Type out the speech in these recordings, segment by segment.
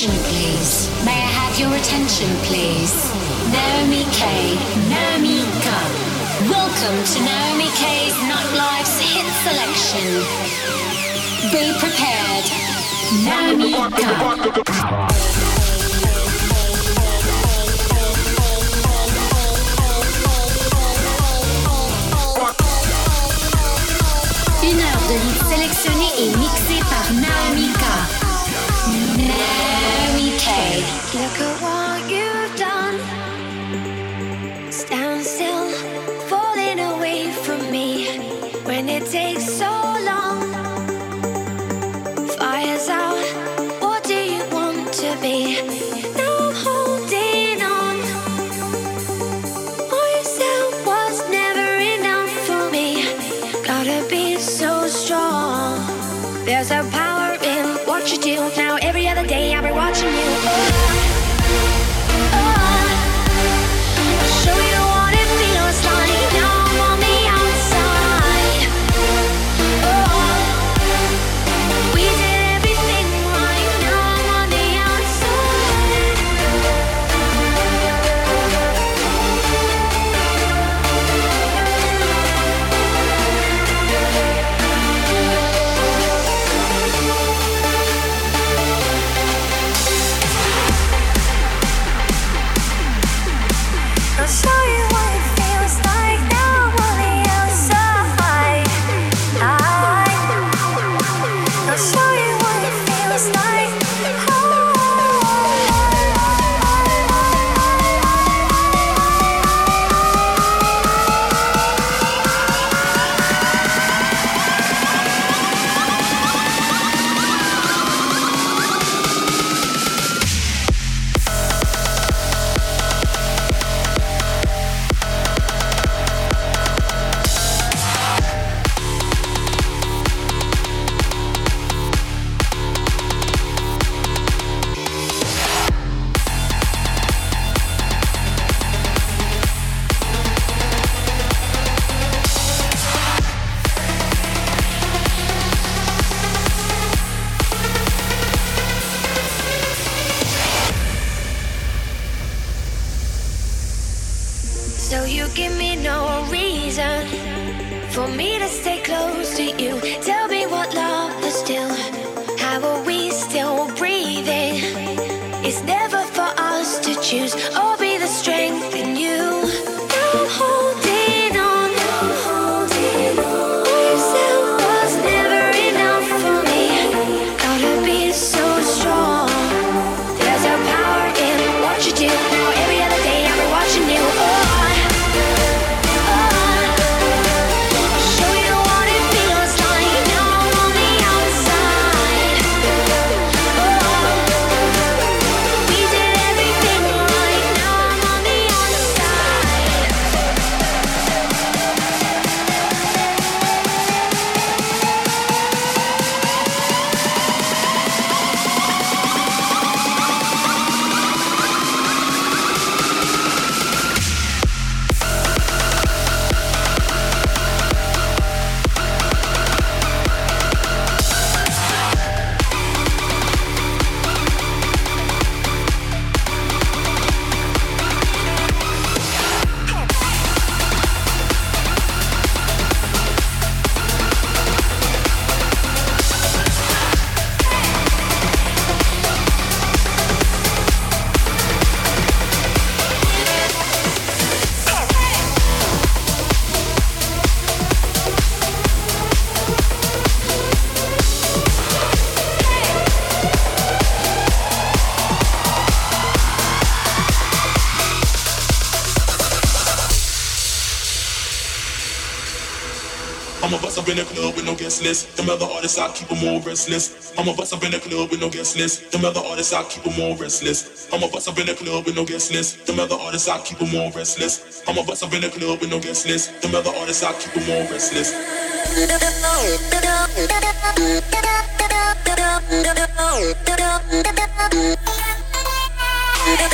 attention, please? May I have your attention, please? Naomi K. Naomi K. Welcome to Naomi K's Nightlife's hit selection. Be prepared. Naomi. Une heure de hits sélectionnés et mixés par Naomi K. Look at what you've done. Stand still, falling away from me when it takes so feels guest list. Them other artists, I keep them all restless. I'm a bust up in the club with no guest list. Them other artists, I keep them all restless. I'm a bust up in the club with no guest list. Them other artists, I keep them all restless. I'm a bust up in the club with no guest list. Them other artists, I keep them all restless. Thank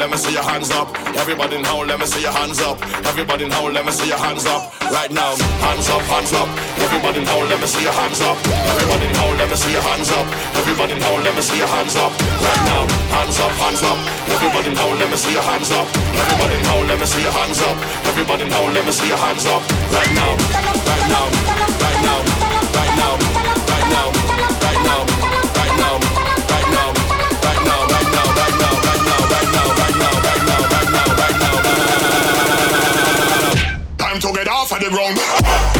let me see your hands up. Everybody now, let me see your hands up. Everybody now, let me see your hands up. Right now, hands up, hands up. Everybody now, let me see your hands up. Everybody now, let me see your hands up. Everybody now, let me see your hands up. Right now, hands up, hands up. Everybody let me see your hands up. Everybody now, let me see your hands up. Everybody let me see your hands up. Right now, right now, the ground.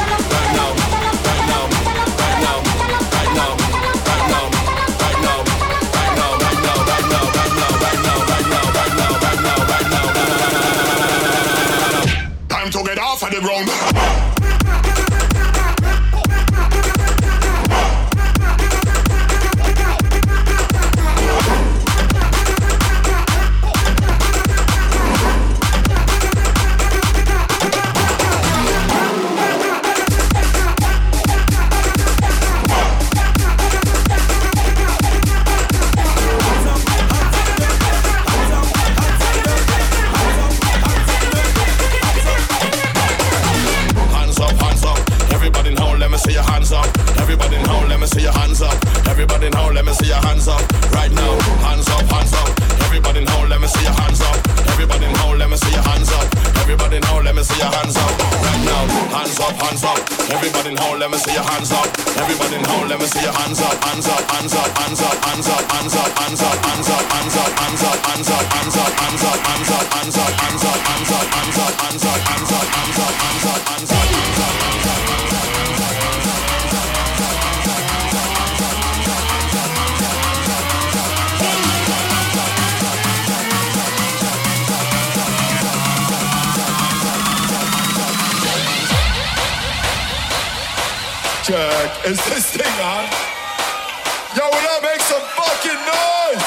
Is this thing on? Yo, will that make some fucking noise?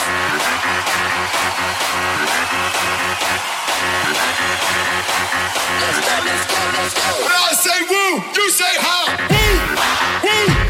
Let's go, let's go. When I say woo, you say how? When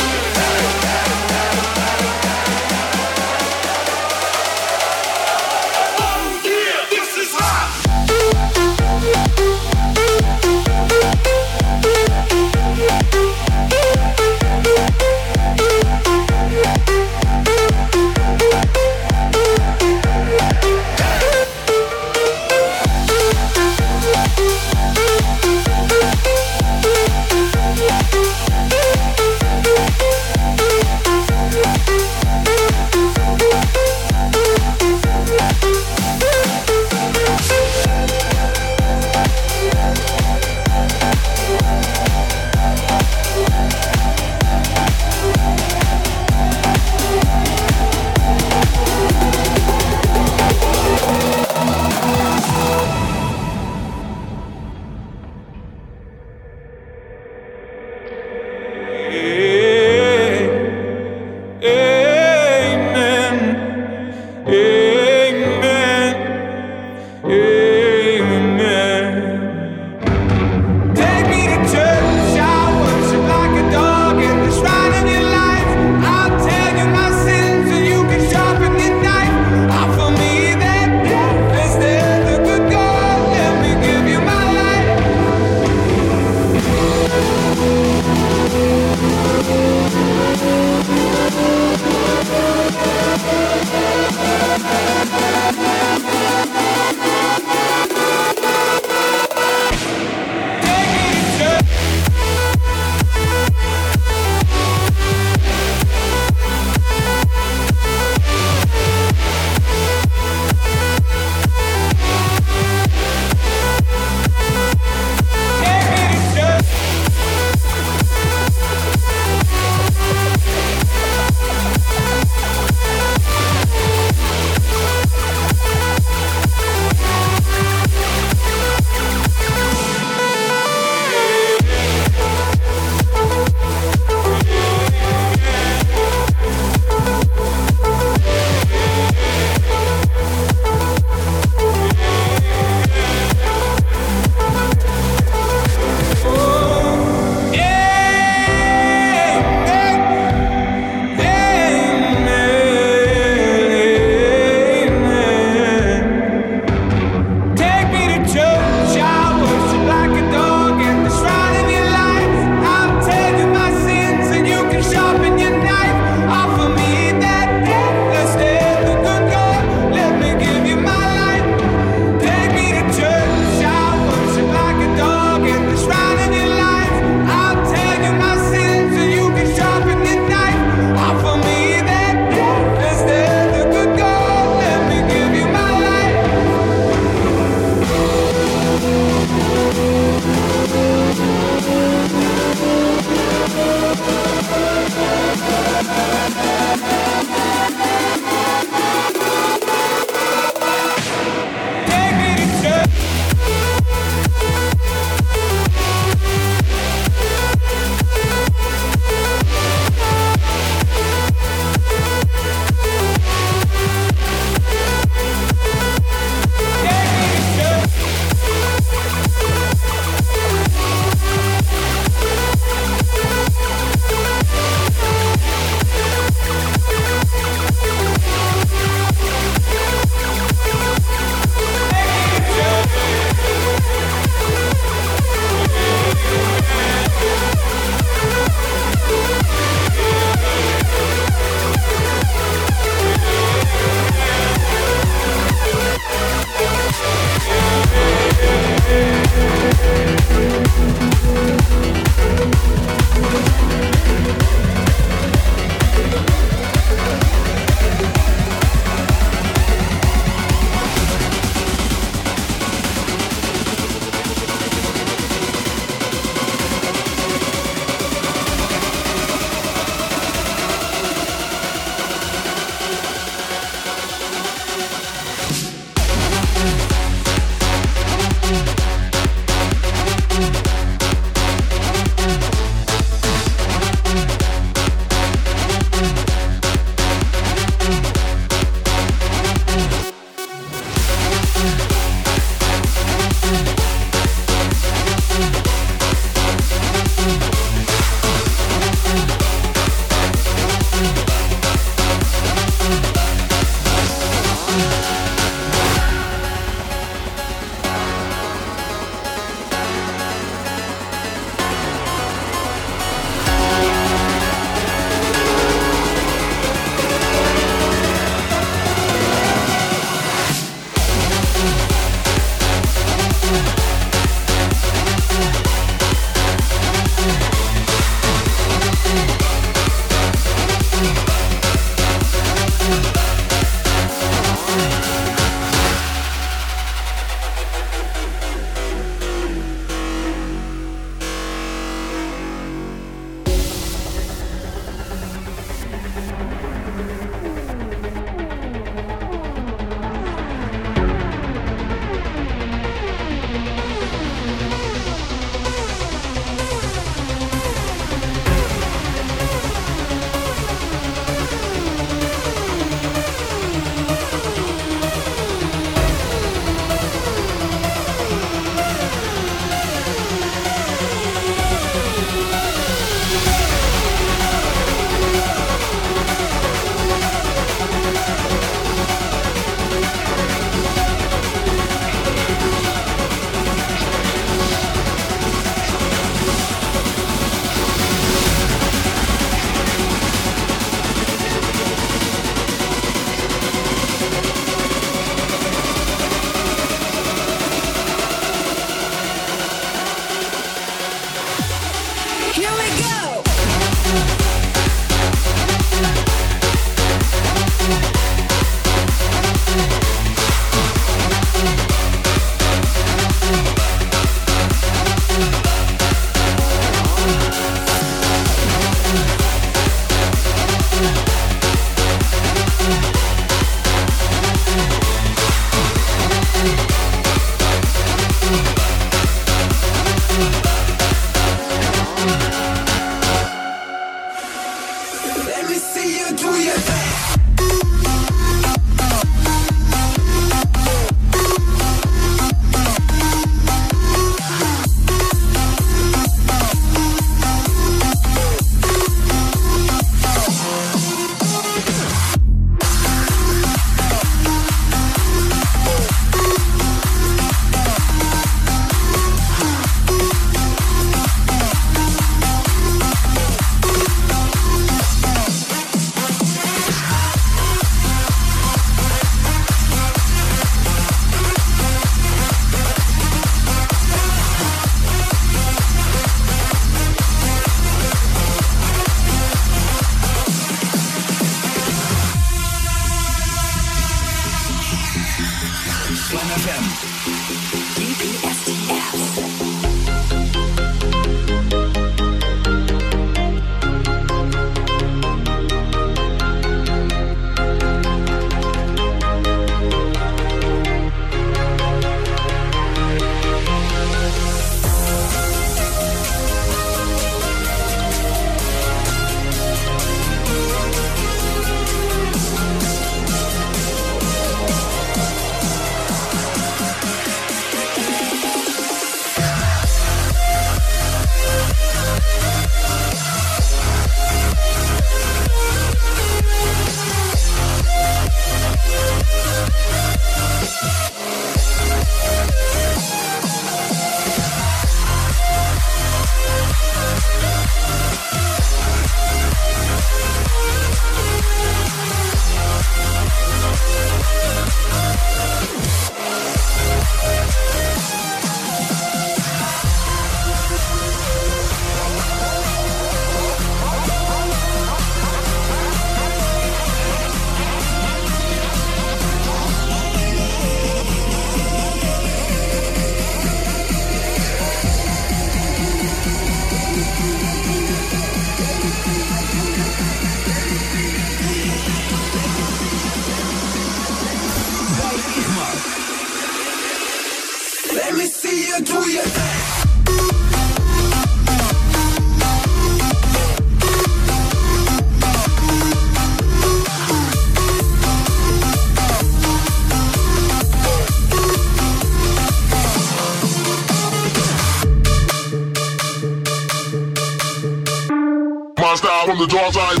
door's eyes.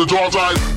The dog's eyes.